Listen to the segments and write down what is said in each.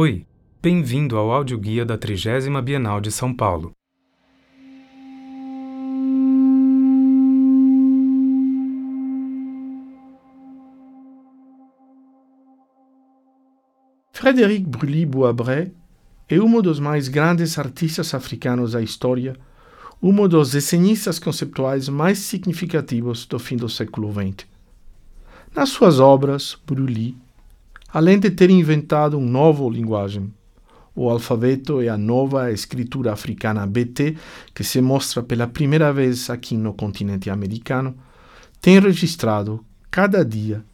Oi, bem-vindo ao audioguia da 30 Bienal de São Paulo. Frédéric Brully Boisbret é um dos mais grandes artistas africanos da história, um dos desenhistas conceptuais mais significativos do fim do século XX. Nas suas obras, Brully além de ter inventado um novo linguagem, o alfabeto e a nova escritura africana BT, que se mostra pela primeira vez aqui no continente americano, tem registrado cada dia,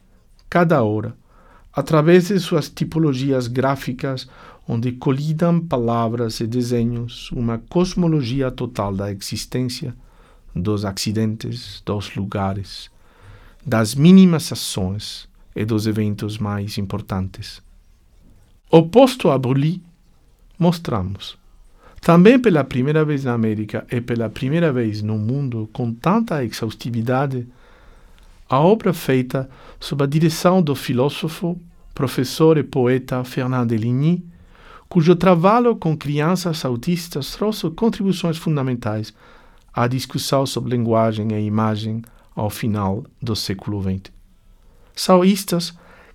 cada hora, através de suas tipologias gráficas, onde colidam palavras e desenhos, uma cosmologia total da existência, dos acidentes, dos lugares, das mínimas ações e dos eventos mais importantes. Oposto a Brully, mostramos, também pela primeira vez na América e pela primeira vez no mundo com tanta exaustividade, a obra feita sob a direção do filósofo, professor e poeta Fernand Deligny, cujo trabalho com crianças autistas trouxe contribuições fundamentais à discussão sobre linguagem e imagem ao final do século XX. São estas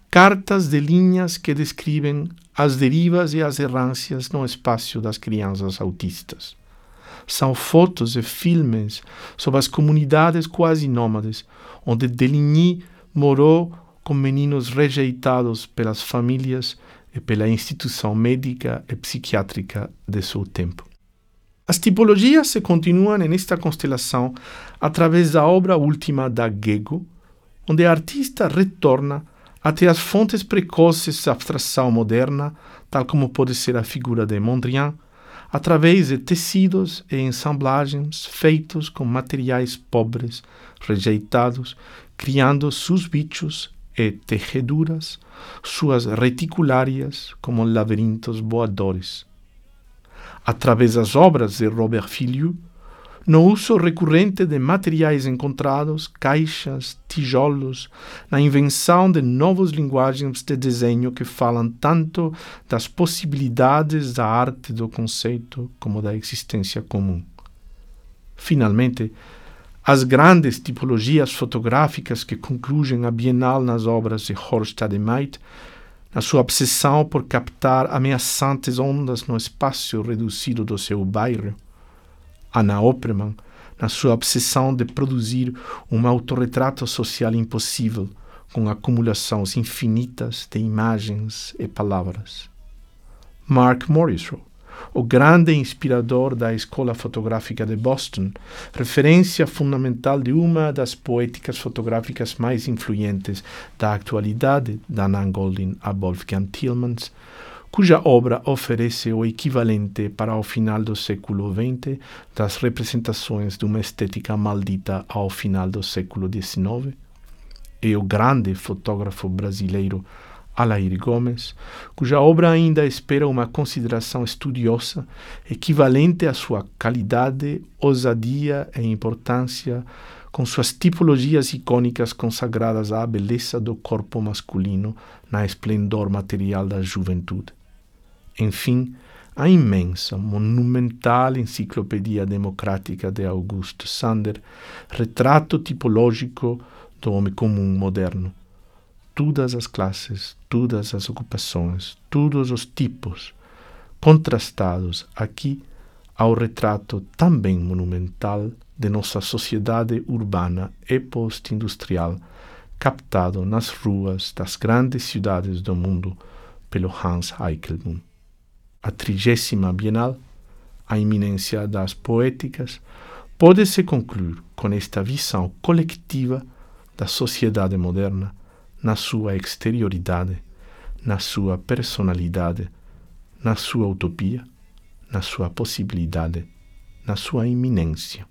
cartas de linhas que descrevem as derivas e as errâncias no espaço das crianças autistas. São fotos e filmes sobre as comunidades quase nômades, onde Deligny morou com meninos rejeitados pelas famílias e pela instituição médica e psiquiátrica de seu tempo. As tipologias se continuam nesta constelação através da obra última da Gego, onde a artista retorna até as fontes precoces da abstração moderna, tal como pode ser a figura de Mondrian, através de tecidos e ensamblagens feitos com materiais pobres, rejeitados, criando seus bichos e tejeduras, suas reticulárias como labirintos voadores. Através das obras de Robert Filliou, no uso recorrente de materiais encontrados, caixas, tijolos, na invenção de novas linguagens de desenho que falam tanto das possibilidades da arte do conceito como da existência comum. Finalmente, as grandes tipologias fotográficas que concluem a Bienal nas obras de Horst Ademeit, na sua obsessão por captar ameaçantes ondas no espaço reduzido do seu bairro, Anna Opperman, na sua obsessão de produzir um autorretrato social impossível, com acumulações infinitas de imagens e palavras. Mark Morrisroe, o grande inspirador da Escola Fotográfica de Boston, referência fundamental de uma das poéticas fotográficas mais influentes da atualidade, da Nan Goldin a Wolfgang Tillmans, cuja obra oferece o equivalente para o final do século XX das representações de uma estética maldita ao final do século XIX, e o grande fotógrafo brasileiro Alair Gomes, cuja obra ainda espera uma consideração estudiosa equivalente à sua qualidade, ousadia e importância, com suas tipologias icônicas consagradas à beleza do corpo masculino na esplendor material da juventude. Enfim, a imensa, monumental Enciclopedia Democrática de Augusto Sander, retrato tipológico do homem comum moderno. Todas as classes, todas as ocupações, todos os tipos, contrastados aqui ao retrato também monumental de nossa sociedade urbana e post-industrial, captado nas ruas das grandes cidades do mundo pelo Hans Eichelmann a trigésima Bienal, a iminência das poéticas, pode-se concluir com esta visão coletiva da sociedade moderna na sua exterioridade, na sua personalidade, na sua utopia, na sua possibilidade, na sua iminência.